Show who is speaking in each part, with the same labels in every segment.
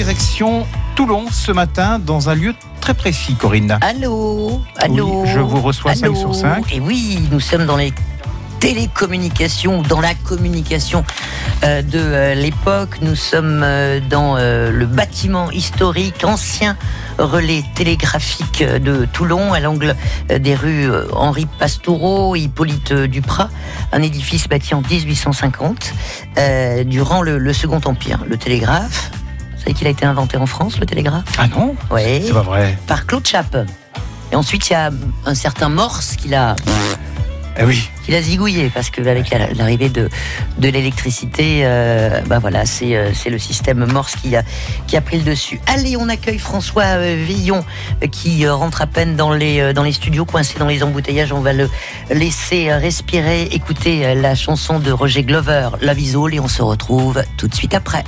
Speaker 1: direction Toulon ce matin dans un lieu très précis, Corinne.
Speaker 2: Allô Allô
Speaker 1: Oui, je vous reçois
Speaker 2: Allô
Speaker 1: 5 sur 5.
Speaker 2: Et oui, nous sommes dans les télécommunications, dans la communication euh, de euh, l'époque. Nous sommes euh, dans le bâtiment historique, ancien relais télégraphique de Toulon, à l'angle des rues Henri Pastoureau, Hippolyte Duprat, un édifice bâti en 1850, euh, durant le, le Second Empire. Le télégraphe, vous savez qu'il a été inventé en France, le télégraphe?
Speaker 1: Ah non?
Speaker 2: Oui
Speaker 1: C'est pas vrai.
Speaker 2: par Claude Chappe. Et ensuite, il y a un certain Morse qui l'a,
Speaker 1: Eh oui.
Speaker 2: qui l'a zigouillé, parce qu'avec la- l'arrivée de, de l'électricité, euh, bah voilà, c'est, euh, c'est le système Morse qui a, qui a pris le dessus. Allez, on accueille François euh, Villon, qui rentre à peine dans les, dans les studios, coincé dans les embouteillages. On va le laisser respirer, écouter la chanson de Roger Glover, La Visole, et on se retrouve tout de suite après.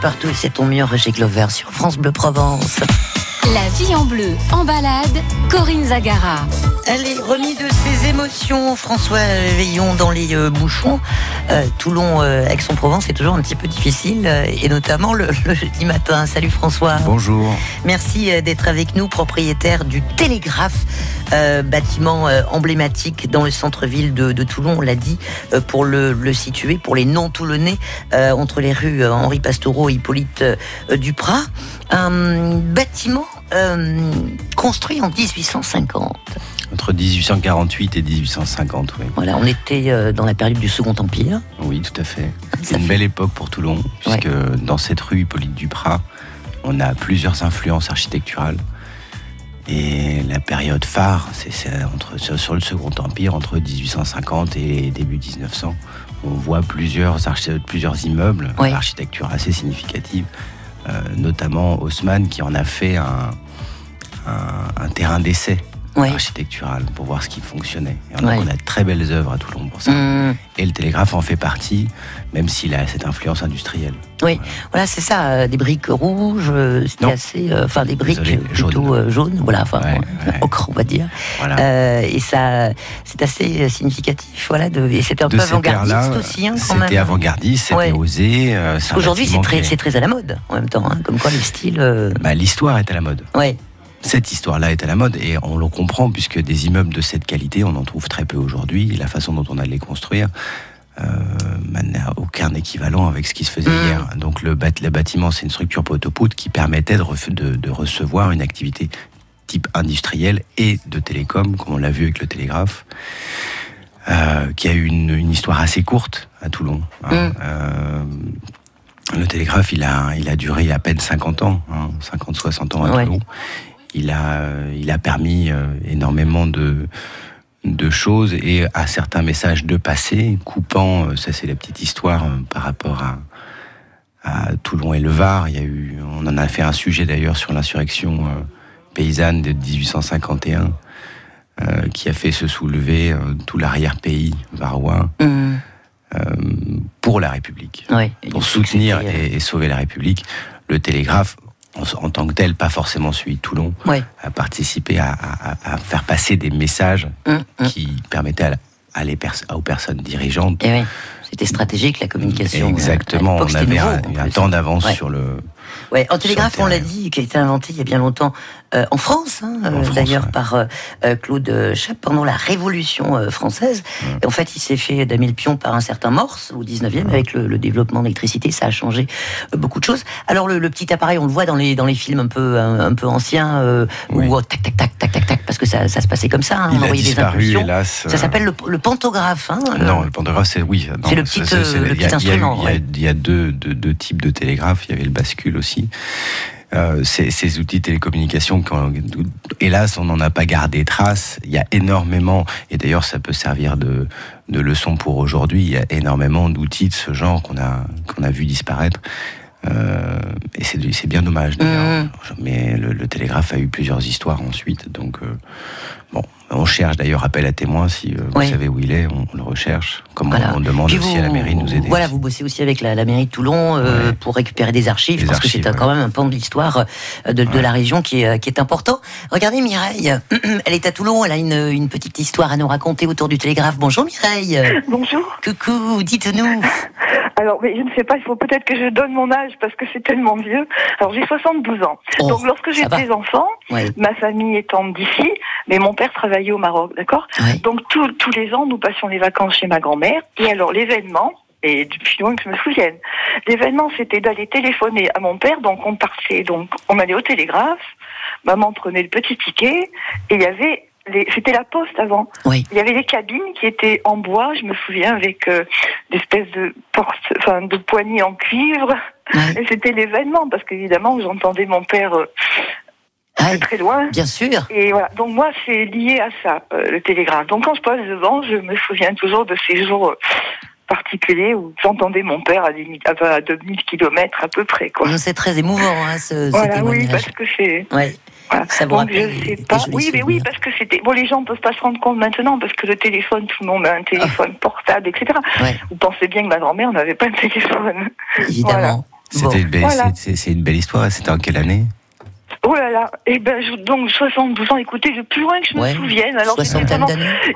Speaker 2: Partout et c'est ton mieux Roger Glover sur France Bleu Provence.
Speaker 3: La vie en bleu, en balade, Corinne Zagara.
Speaker 2: Allez, remis de ses émotions, François Veillon dans les euh, bouchons. Euh, Toulon, euh, Aix-en-Provence, c'est toujours un petit peu difficile, et notamment le, le jeudi matin. Salut François.
Speaker 1: Bonjour.
Speaker 2: Merci d'être avec nous, propriétaire du Télégraphe, bâtiment emblématique dans le centre-ville de, de Toulon, on l'a dit, pour le, le situer, pour les non-toulonnais, entre les rues Henri Pastoureau et Hippolyte Duprat. Un bâtiment construit en 1850.
Speaker 4: Entre 1848 et 1850, oui.
Speaker 2: Voilà, on était euh, dans la période du Second Empire.
Speaker 4: Oui, tout à fait. C'est une
Speaker 2: fait-
Speaker 4: belle époque pour Toulon, puisque dans cette rue Hippolyte Duprat, on a plusieurs influences architecturales. Et la période phare, c'est entre sur le Second Empire, entre 1850 et début 1900. On voit plusieurs, plusieurs immeubles
Speaker 2: Oui.
Speaker 4: d'architecture assez significative, euh, notamment Haussmann qui en a fait un, un- un terrain d'essai.
Speaker 5: Oui.
Speaker 4: architectural pour voir ce qui fonctionnait. Et on, a,
Speaker 5: Ouais.
Speaker 4: on a de très belles œuvres à Toulon pour ça.
Speaker 5: Hum,
Speaker 4: Et le télégraphe en fait partie, même s'il a cette influence industrielle.
Speaker 5: oui, voilà, c'est ça. euh, Des briques rouges, euh, c'était assez. euh, Enfin, des briques
Speaker 4: Désolé,
Speaker 5: plutôt
Speaker 4: jaune.
Speaker 5: jaunes, voilà, enfin,
Speaker 4: Ouais,
Speaker 5: ocre, on va dire.
Speaker 4: Voilà.
Speaker 5: Et ça, c'est assez significatif, voilà. De, et c'était un
Speaker 4: de
Speaker 5: peu avant-gardiste aussi, hein, quand même.
Speaker 4: c'était avant-gardiste, c'était osé.
Speaker 5: Parce
Speaker 4: c'est
Speaker 5: très, très à la mode, en même temps. hein, comme quoi, les styles. euh,
Speaker 4: Bah, L'histoire est à la mode.
Speaker 5: ouais.
Speaker 4: Cette histoire-là est à la mode et on le comprend puisque des immeubles de cette qualité, on en trouve très peu aujourd'hui. La façon dont on a de les construire euh, bah, n'a aucun équivalent avec ce qui se faisait
Speaker 5: Mm.
Speaker 4: hier. Donc le, bat- le bâtiment, c'est une structure poteau-poudre qui permettait de, ref- de- de recevoir une activité type industrielle et de télécom, comme on l'a vu avec le télégraphe, euh, qui a eu une, une histoire assez courte à Toulon. hein.
Speaker 5: Mm.
Speaker 4: Euh, le télégraphe, il a, il a duré à peine 50 ans, 50-60 ans à
Speaker 5: Ouais.
Speaker 4: Toulon. Il a, il a permis euh, énormément de, de choses et à certains messages de passer, coupant, euh, ça c'est la petite histoire euh, par rapport à, à Toulon et le Var. Il y a eu, on en a fait un sujet d'ailleurs sur l'insurrection paysanne de 1851 euh, qui a fait se soulever euh, tout l'arrière-pays varois euh, pour la République
Speaker 5: ouais.
Speaker 4: Pour soutenir et sauver la République. Le télégraphe, en, tant que tel, pas forcément celui de Toulon,
Speaker 5: Ouais.
Speaker 4: a participé à, à- à faire passer des messages
Speaker 5: hum, hum.
Speaker 4: qui permettaient à, la- à les pers- aux personnes dirigeantes.
Speaker 5: Oui, c'était stratégique la communication.
Speaker 4: Exactement,
Speaker 5: À l'époque,
Speaker 4: on avait
Speaker 5: nouveau,
Speaker 4: un, temps d'avance
Speaker 5: Ouais.
Speaker 4: sur le.
Speaker 5: Ouais, en télégraphe, on l'a dit, qui a été inventé il y a bien longtemps euh, en France, hein, euh,
Speaker 4: En France,
Speaker 5: d'ailleurs
Speaker 4: ouais.
Speaker 5: par euh, euh, Claude Chappe pendant la Révolution française. Et en fait, il s'est fait damer le pion par un certain Morse au 19e avec le, le développement de l'électricité. Ça a changé beaucoup de choses. Alors le, le petit appareil, on le voit dans les dans les films un peu un, un peu anciens
Speaker 4: Oui.
Speaker 5: où tac tac tac tac tac tac parce que ça, ça se passait comme ça. hein, on
Speaker 4: Il a
Speaker 5: envoyait des
Speaker 4: hélas.
Speaker 5: Ça s'appelle le, le pantographe. Hein,
Speaker 4: Non, le pantographe, c'est oui.
Speaker 5: C'est le petit, instrument,
Speaker 4: Il y a,
Speaker 5: ouais.
Speaker 4: il y a deux, deux- deux types de télégraphes. Il y avait le bascule aussi. Euh, ces, ces outils de télécommunication, quand- hélas, on n'en a pas gardé trace. Il y a énormément, et d'ailleurs, ça peut servir de, de leçon pour aujourd'hui. Il y a énormément d'outils de ce genre qu'on a qu'on a vu disparaître. Euh, et c'est bien dommage d'ailleurs.
Speaker 5: Mhm.
Speaker 4: Mais le, le télégraphe a eu plusieurs histoires ensuite. Donc, euh, bon, on cherche d'ailleurs appel à témoins. Si euh, vous
Speaker 5: Oui.
Speaker 4: savez où il est, on, le recherche. Comme
Speaker 5: Voilà.
Speaker 4: on, on demande
Speaker 5: Puis
Speaker 4: aussi à la mairie de nous aider.
Speaker 5: Voilà, vous bossez aussi avec la, la mairie de Toulon euh,
Speaker 4: Ouais.
Speaker 5: pour récupérer des archives,
Speaker 4: Des
Speaker 5: parce que c'est quand même un pan de l'histoire euh, de, la région qui est, euh, qui est important. Regardez Mireille, elle est à Toulon, elle a une, une petite histoire à nous raconter autour du télégraphe. Bonjour Mireille.
Speaker 6: Bonjour.
Speaker 5: Coucou, dites-nous.
Speaker 6: Alors, mais je ne sais pas, il faut peut-être que je donne mon âge parce que c'est tellement vieux. Alors, j'ai 72 ans.
Speaker 5: Oh,
Speaker 6: Donc, lorsque j'étais enfant,
Speaker 5: Ouais,
Speaker 6: ma famille étant d'ici, mais mon père travaillait au Maroc, d'accord. Donc, tous- tous les ans, nous passions les vacances chez ma grand-mère. Et alors, l'événement, et depuis loin que je me souvienne, l'événement, c'était d'aller téléphoner à mon père. Donc, on partait, donc, on allait au télégraphe. Maman prenait le petit ticket et il y avait les, c'était la poste avant.
Speaker 5: Oui.
Speaker 6: Il y avait des cabines qui étaient en bois, je me souviens, avec euh, des espèces de portes, enfin, de poignées en cuivre. Et c'était l'événement, parce qu'évidemment, j'entendais mon père euh, Très loin.
Speaker 5: bien sûr.
Speaker 6: Et voilà. Donc moi, c'est lié à ça, euh, le télégraphe. Donc quand je passe devant, je me souviens toujours de ces jours euh, particuliers où j'entendais mon père à, des, mi- à 2000 kilomètres à peu près.
Speaker 5: C'est très émouvant, hein, ce, ce
Speaker 6: Voilà, oui, parce que c'est.
Speaker 5: Ouais.
Speaker 6: Voilà.
Speaker 5: Ça vous
Speaker 6: Donc
Speaker 5: rappelle
Speaker 6: je sais pas. Oui, mais oui, parce que c'était. Bon, les gens peuvent pas se rendre compte maintenant parce que le téléphone, tout le monde a un téléphone portable, etc.
Speaker 5: Ouais,
Speaker 6: Vous pensez bien que ma grand-mère n'avait pas de téléphone.
Speaker 5: évidemment. Bon.
Speaker 4: C'était une belle,
Speaker 6: Voilà.
Speaker 4: c'est une belle histoire. C'était en quelle année?
Speaker 6: Oh là là. Et ben, je- donc 72 ans. Écoutez, le plus loin que je
Speaker 5: Ouais.
Speaker 6: me souvienne. Alors vraiment.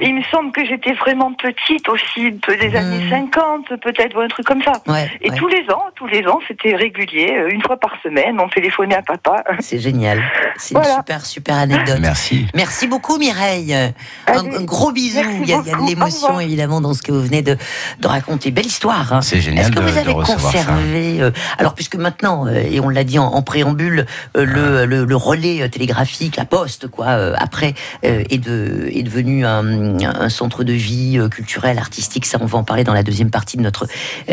Speaker 6: Il me semble que j'étais vraiment petite aussi, peu des
Speaker 5: Hmm.
Speaker 6: années 50, peut-être, ou un truc comme ça.
Speaker 5: Ouais,
Speaker 6: Et
Speaker 5: ouais.
Speaker 6: tous les ans, tous les ans, c'était régulier, euh, une fois par semaine, on téléphonait à papa.
Speaker 5: C'est génial. C'est une super, super anecdote.
Speaker 4: Merci.
Speaker 5: Merci beaucoup Mireille. Un,
Speaker 6: Allez,
Speaker 5: un gros bisou. Il y a, il y a de l'émotion évidemment dans ce que vous venez de, de raconter. Belle histoire. hein.
Speaker 4: C'est génial
Speaker 5: Est-ce que
Speaker 4: de,
Speaker 5: vous avez
Speaker 4: ça.
Speaker 5: conservé, euh, alors puisque maintenant, euh, et on l'a dit en, en préambule, euh, le, le, le relais euh, télégraphique, la poste, quoi, euh, après, euh, est, de, est devenu un, un centre de vie culturel, artistique. Ça, on va en parler dans la deuxième partie de notre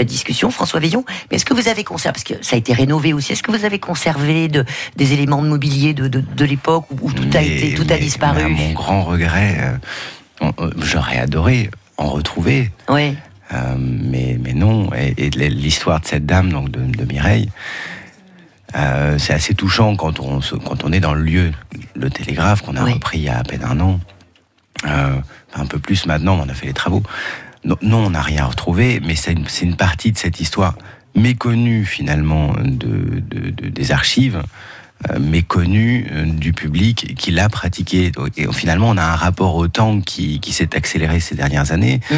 Speaker 5: discussion. François Veillon, mais est-ce que vous avez conservé, parce que ça a été rénové aussi, est-ce que vous avez conservé de, des éléments de mobilier de, de, de l'époque où, tout a été, tout a disparu
Speaker 4: à mon grand regret, euh, j'aurais adoré en retrouver.
Speaker 5: Oui.
Speaker 4: Euh, mais, mais non, et, et l'histoire de cette dame, donc de, de Mireille, Euh, c'est assez touchant quand on, quand on est dans le lieu, le télégraphe qu'on a
Speaker 5: Oui.
Speaker 4: repris il y a à peine un an. Euh, un peu plus maintenant, on a fait les travaux. Non, non, on n'a rien retrouvé, mais c'est une, une partie de cette histoire méconnue finalement de, de- de- des archives, euh, méconnue du public qui l'a pratiqué. Et finalement, on a un rapport au temps qui, qui s'est accéléré ces dernières années.
Speaker 5: Mmh.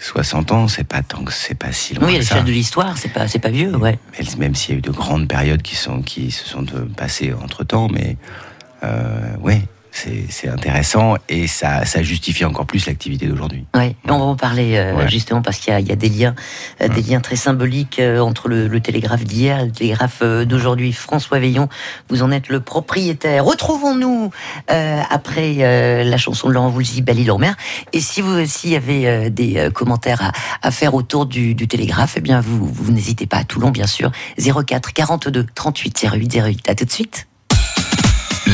Speaker 4: 60 ans, c'est pas tant que c'est pas si loin
Speaker 5: Oui,
Speaker 4: ça.
Speaker 5: l'échelle de l'histoire, c'est pas, c'est pas vieux, ouais.
Speaker 4: Même- Même s'il y a eu de grandes périodes qui, sont, qui se sont euh, passées entre temps, mais euh, ouais, c'est intéressant et ça, ça justifie encore plus l'activité d'aujourd'hui.
Speaker 5: Ouais, on va en parler euh,
Speaker 4: Ouais.
Speaker 5: justement parce qu'il y, y a des liens, euh, des liens très symboliques euh, entre le, le télégraphe d'hier et le télégraphe euh, d'aujourd'hui. François Veillon, vous en êtes le propriétaire. Retrouvons-nous euh, après euh, la chanson de Laurent Voulzy, Belle en mer. Et si vous aussi avez euh, des euh, commentaires à, à faire autour du, du télégraphe, eh bien vous, vous n'hésitez pas à Toulon, bien sûr. 04 42 38 08 08. À tout de suite.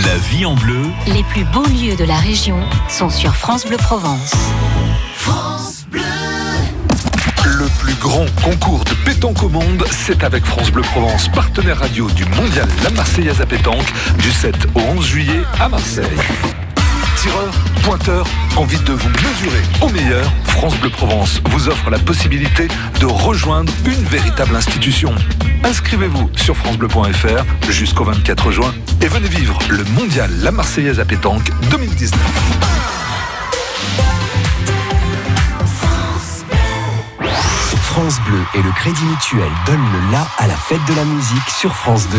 Speaker 7: La vie en bleu,
Speaker 8: Les plus beaux lieux de la région sont sur France Bleu Provence.
Speaker 9: Le plus grand concours de pétanque au monde, c'est avec France Bleu Provence, partenaire radio du mondial La Marseillaise à pétanque, du 7 au 11 juillet à Marseille. Tireur, pointeur, envie de vous mesurer au meilleur, France Bleu Provence vous offre la possibilité de rejoindre une véritable institution. Inscrivez-vous sur francebleu.fr jusqu'au 24 juin et venez vivre le mondial La Marseillaise à pétanque 2019.
Speaker 10: France Bleu et le Crédit Mutuel donnent le la à la fête de la musique sur France 2.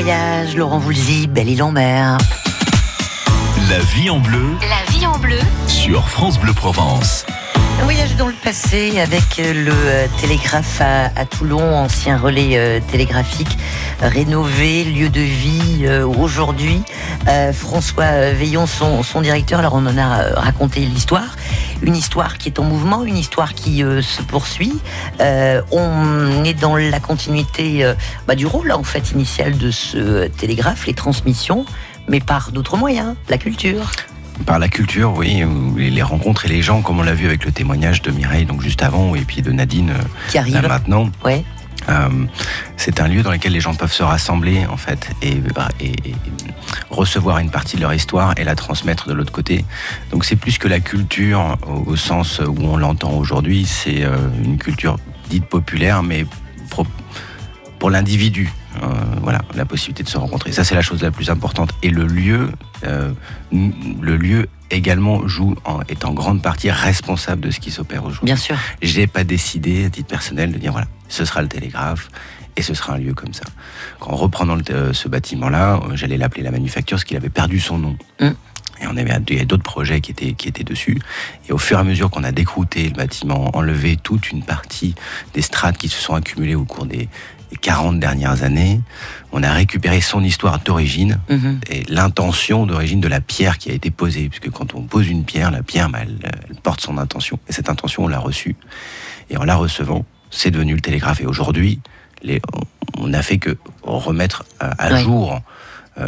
Speaker 5: Voyage, Laurent Voulzy, Belle île en mer.
Speaker 7: La vie en bleu
Speaker 8: La vie en bleu,
Speaker 7: sur France Bleu Provence.
Speaker 5: Un voyage dans le passé avec euh, le euh, télégraphe à, à Toulon, ancien relais euh, télégraphique, rénové, lieu de vie euh, aujourd'hui. Euh, François Veillon, son, son directeur, alors on en a raconté l'histoire. Une histoire qui est en mouvement, une histoire qui euh, se poursuit. Euh, on est dans la continuité euh, bah, du rôle en fait initial de ce télégraphe, les transmissions, mais par d'autres moyens, la culture.
Speaker 4: Par la culture, oui, ou les rencontres et les gens, comme on l'a vu avec le témoignage de Mireille, donc juste avant, et puis de Nadine,
Speaker 5: Qui arrive.
Speaker 4: là maintenant.
Speaker 5: Ouais.
Speaker 4: Euh, c'est un lieu dans lequel les gens peuvent se rassembler en fait et, recevoir une partie de leur histoire et la transmettre de l'autre côté. Donc c'est plus que la culture au, sens où on l'entend aujourd'hui, c'est euh, une culture dite populaire mais pour l'individu. Euh, voilà, la possibilité de se rencontrer. Ça c'est la chose la plus importante. Et le lieu, euh, le lieu également joue en, est en grande partie responsable de ce qui s'opère aujourd'hui.
Speaker 5: Bien sûr.
Speaker 4: Je n'ai pas décidé, à titre personnel, de dire voilà, ce sera le télégraphe et ce sera un lieu comme ça. En reprenant le- euh, ce bâtiment-là, j'allais l'appeler la manufacture, parce qu'il avait perdu son nom.
Speaker 5: Mm.
Speaker 4: Et on avait il y a d'autres projets qui étaient, qui étaient dessus. Et au fur et à mesure qu'on a décrouté le bâtiment, enlevé toute une partie des strates qui se sont accumulées au cours des, des 40 dernières années, on a récupéré son histoire d'origine
Speaker 5: Mhm.
Speaker 4: et l'intention d'origine de la pierre qui a été posée. Puisque quand on pose une pierre, la pierre, bah, elle, elle porte son intention. Et cette intention, on l'a reçue. Et en la recevant, c'est devenu le télégraphe. Et aujourd'hui, les- on- n'a fait que remettre à, à
Speaker 5: Ouais.
Speaker 4: jour euh,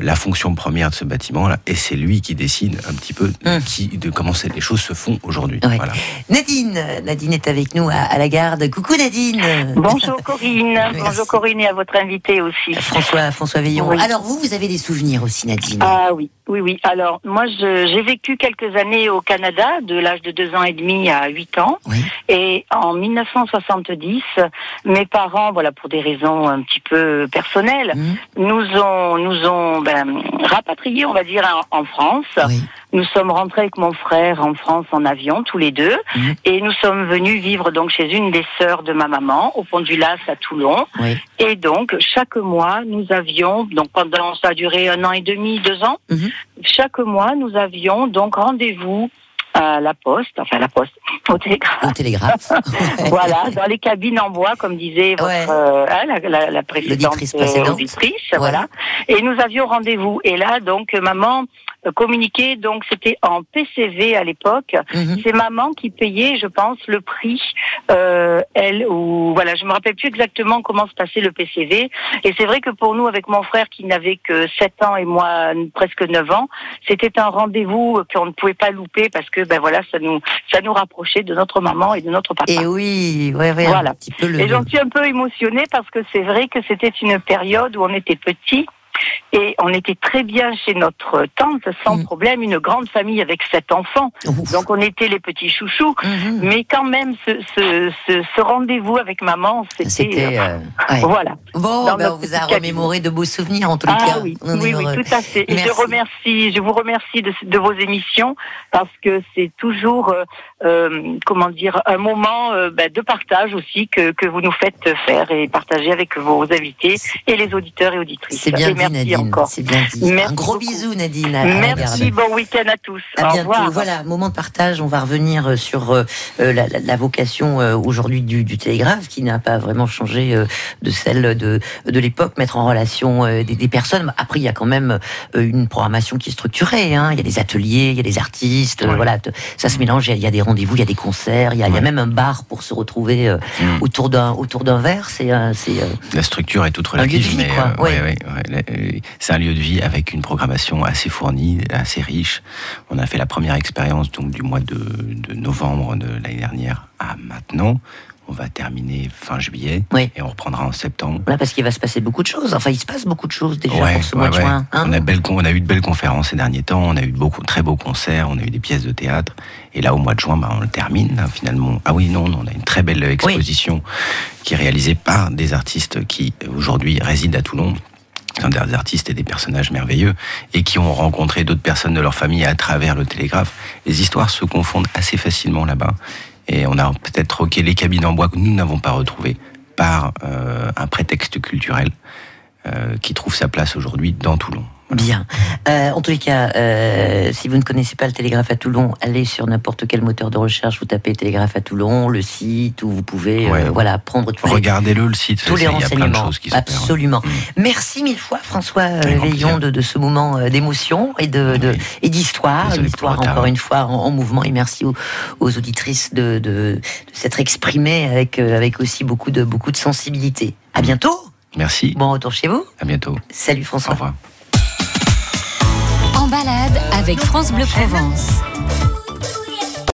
Speaker 4: la fonction première de ce bâtiment-là. Et c'est lui qui décide un petit peu de,
Speaker 5: Mm.
Speaker 4: qui, de comment les choses se font aujourd'hui.
Speaker 5: Ouais.
Speaker 4: Voilà.
Speaker 5: Nadine, Nadine est avec nous à, à la garde. Coucou Nadine.
Speaker 11: Bonjour Corinne,
Speaker 5: Merci.
Speaker 11: bonjour Corinne et à votre invité aussi.
Speaker 5: François, François Veillon.
Speaker 11: Oui.
Speaker 5: Alors vous, vous avez des souvenirs aussi, Nadine.
Speaker 11: Ah oui, oui, oui. Alors moi, j'ai vécu quelques années au Canada, de l'âge de deux ans et demi à huit ans.
Speaker 5: Oui.
Speaker 11: Et en 1970, mes parents, voilà, pour des raisons un petit peu personnelles,
Speaker 5: Mhm.
Speaker 11: nous ont, nous ont ben, rapatriés, on va dire, en, en France.
Speaker 5: Oui.
Speaker 11: Nous sommes rentrés avec mon frère en France en avion, tous les deux,
Speaker 5: Mhm.
Speaker 11: et nous sommes venus vivre donc chez une des sœurs de ma maman, au Pont du Las à Toulon.
Speaker 5: Oui.
Speaker 11: Et donc, chaque mois, nous avions, donc pendant, ça a duré un an et demi, deux ans,
Speaker 5: Mhm.
Speaker 11: chaque mois, nous avions donc rendez-vous à la poste, enfin à la poste, au télégraphe.
Speaker 5: Au télégraphe.
Speaker 11: voilà, dans les cabines en bois, comme disait votre,
Speaker 5: Ouais.
Speaker 11: euh, hein, la, la, la précédente euh,
Speaker 5: précédente.
Speaker 11: auditrice, voilà. Et nous avions rendez-vous. Et là, donc, maman communiquait, donc c'était en PCV à l'époque.
Speaker 5: Mhm.
Speaker 11: C'est maman qui payait, je pense, le prix. Euh, elle ou voilà, je me rappelle plus exactement comment se passait le PCV. Et c'est vrai que pour nous, avec mon frère qui n'avait que 7 ans et moi presque 9 ans, c'était un rendez-vous qu'on ne pouvait pas louper parce que ben voilà, ça nous ça nous rapprochait de notre maman et de notre papa.
Speaker 5: Et oui, ouais, ouais,
Speaker 11: Voilà.
Speaker 5: un petit peu le.
Speaker 11: Et j'en suis un peu émotionnée parce que c'est vrai que c'était une période où on était petits et on était très bien chez notre tante sans
Speaker 5: Mm.
Speaker 11: problème, une grande famille avec sept enfants.
Speaker 5: Ouf.
Speaker 11: Donc on était les petits chouchous.
Speaker 5: Mhm.
Speaker 11: Mais quand même, ce, ce, ce, ce rendez-vous avec maman, c'était... Euh,
Speaker 5: euh, ouais.
Speaker 11: Voilà.
Speaker 5: Bon, ben, on vous a remémoré de beaux souvenirs en tous les
Speaker 11: Ah
Speaker 5: cas.
Speaker 11: oui, oui, oui, tout à fait. Et je remercie, je vous remercie de, de vos émissions parce que c'est toujours, euh, euh, comment dire, un moment euh, ben, de partage aussi que, que vous nous faites faire et partager avec vos invités et les auditeurs et auditrices.
Speaker 5: C'est bien
Speaker 11: merci
Speaker 5: Nadine.
Speaker 11: encore.
Speaker 5: C'est bien dit.
Speaker 11: Merci
Speaker 5: un gros
Speaker 11: beaucoup.
Speaker 5: bisou, Nadine. à-
Speaker 11: Merci, bon week-end à tous.
Speaker 5: À
Speaker 11: Au
Speaker 5: bientôt.
Speaker 11: revoir.
Speaker 5: Voilà, moment de partage. On va revenir euh, sur euh, euh, la, la- la vocation euh, aujourd'hui du, du télégraphe, qui n'a pas vraiment changé euh, de celle de, de l'époque, mettre en relation des, des personnes. Après, il y a quand même une programmation qui est structurée. Hein. Il y a des ateliers, il y a des artistes.
Speaker 4: Ouais.
Speaker 5: voilà, ça se mélange. Il y a- des rendez-vous, il y a des concerts, il y a, il y a
Speaker 4: Ouais.
Speaker 5: même un bar pour se retrouver
Speaker 4: Mm.
Speaker 5: autour d'un autour d'un verre. C'est
Speaker 4: La structure est toute relative,
Speaker 5: vie,
Speaker 4: mais
Speaker 5: quoi. Ouais.
Speaker 4: C'est un lieu de vie avec une programmation assez fournie, assez riche. On a fait la première expérience donc du mois de, de novembre de l'année dernière à maintenant. On va terminer fin juillet
Speaker 5: Oui.
Speaker 4: et on reprendra en septembre.
Speaker 5: voilà parce qu'il va se passer beaucoup de choses. Enfin, il se passe beaucoup de choses déjà
Speaker 4: Ouais,
Speaker 5: pour ce
Speaker 4: ouais,
Speaker 5: mois de
Speaker 4: ouais.
Speaker 5: juin. hein.
Speaker 4: on, a belle con- on a eu de belles conférences ces derniers temps, on a eu de très beaux concerts, on a eu des pièces de théâtre. Et là, au mois de juin, bah, on le termine hein, finalement. Ah oui, non, non, on a une très belle exposition qui est réalisée par des artistes qui aujourd'hui résident à Toulon. Des artistes et des personnages merveilleux et qui ont rencontré d'autres personnes de leur famille à travers le télégraphe. Les histoires se confondent assez facilement là-bas. Et on a peut-être troqué les cabines en bois que nous n'avons pas retrouvées par euh, un prétexte culturel. euh, qui trouve sa place aujourd'hui dans Toulon.
Speaker 5: Bien. Euh, en tous les cas, euh, si vous ne connaissez pas le Télégraphe à Toulon, allez sur n'importe quel moteur de recherche, vous tapez Télégraphe à Toulon, le site où vous pouvez euh,
Speaker 4: Ouais.
Speaker 5: voilà prendre tous les,
Speaker 4: Regardez-le, le site,
Speaker 5: tous les
Speaker 4: y a plein de
Speaker 5: renseignements.
Speaker 4: choses qui.
Speaker 5: Absolument.
Speaker 4: Mm.
Speaker 5: Merci mille fois François euh, Veillon de, de ce moment euh, d'émotion et de, de-
Speaker 4: Oui.
Speaker 5: et d'histoire,
Speaker 4: Désolé
Speaker 5: une
Speaker 4: pour
Speaker 5: histoire
Speaker 4: le retard.
Speaker 5: encore une fois en, en mouvement. Et merci aux, aux auditrices de, de, s'être exprimées avec euh, avec aussi beaucoup de beaucoup de sensibilité. À bientôt.
Speaker 4: Merci,
Speaker 5: Bon retour chez vous.
Speaker 4: à bientôt.
Speaker 5: Salut
Speaker 4: Au
Speaker 5: François.
Speaker 4: revoir.
Speaker 8: Balade avec France Bleu Provence.